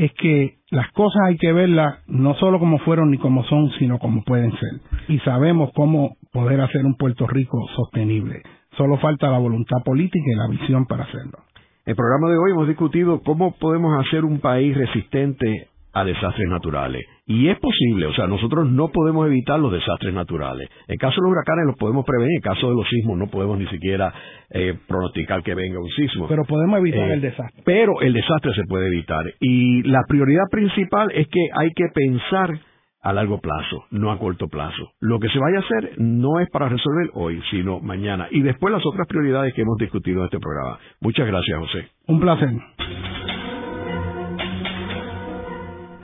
es que las cosas hay que verlas no solo como fueron ni como son, sino como pueden ser. Y sabemos cómo poder hacer un Puerto Rico sostenible. Solo falta la voluntad política y la visión para hacerlo. En el programa de hoy hemos discutido cómo podemos hacer un país resistente a desastres naturales. Y es posible, o sea, nosotros no podemos evitar los desastres naturales. En caso de los huracanes los podemos prevenir, en caso de los sismos no podemos ni siquiera eh, pronosticar que venga un sismo. Pero podemos evitar eh, el desastre. Pero el desastre se puede evitar. Y la prioridad principal es que hay que pensar a largo plazo, no a corto plazo. Lo que se vaya a hacer no es para resolver hoy, sino mañana. Y después las otras prioridades que hemos discutido en este programa. Muchas gracias, José. Un placer.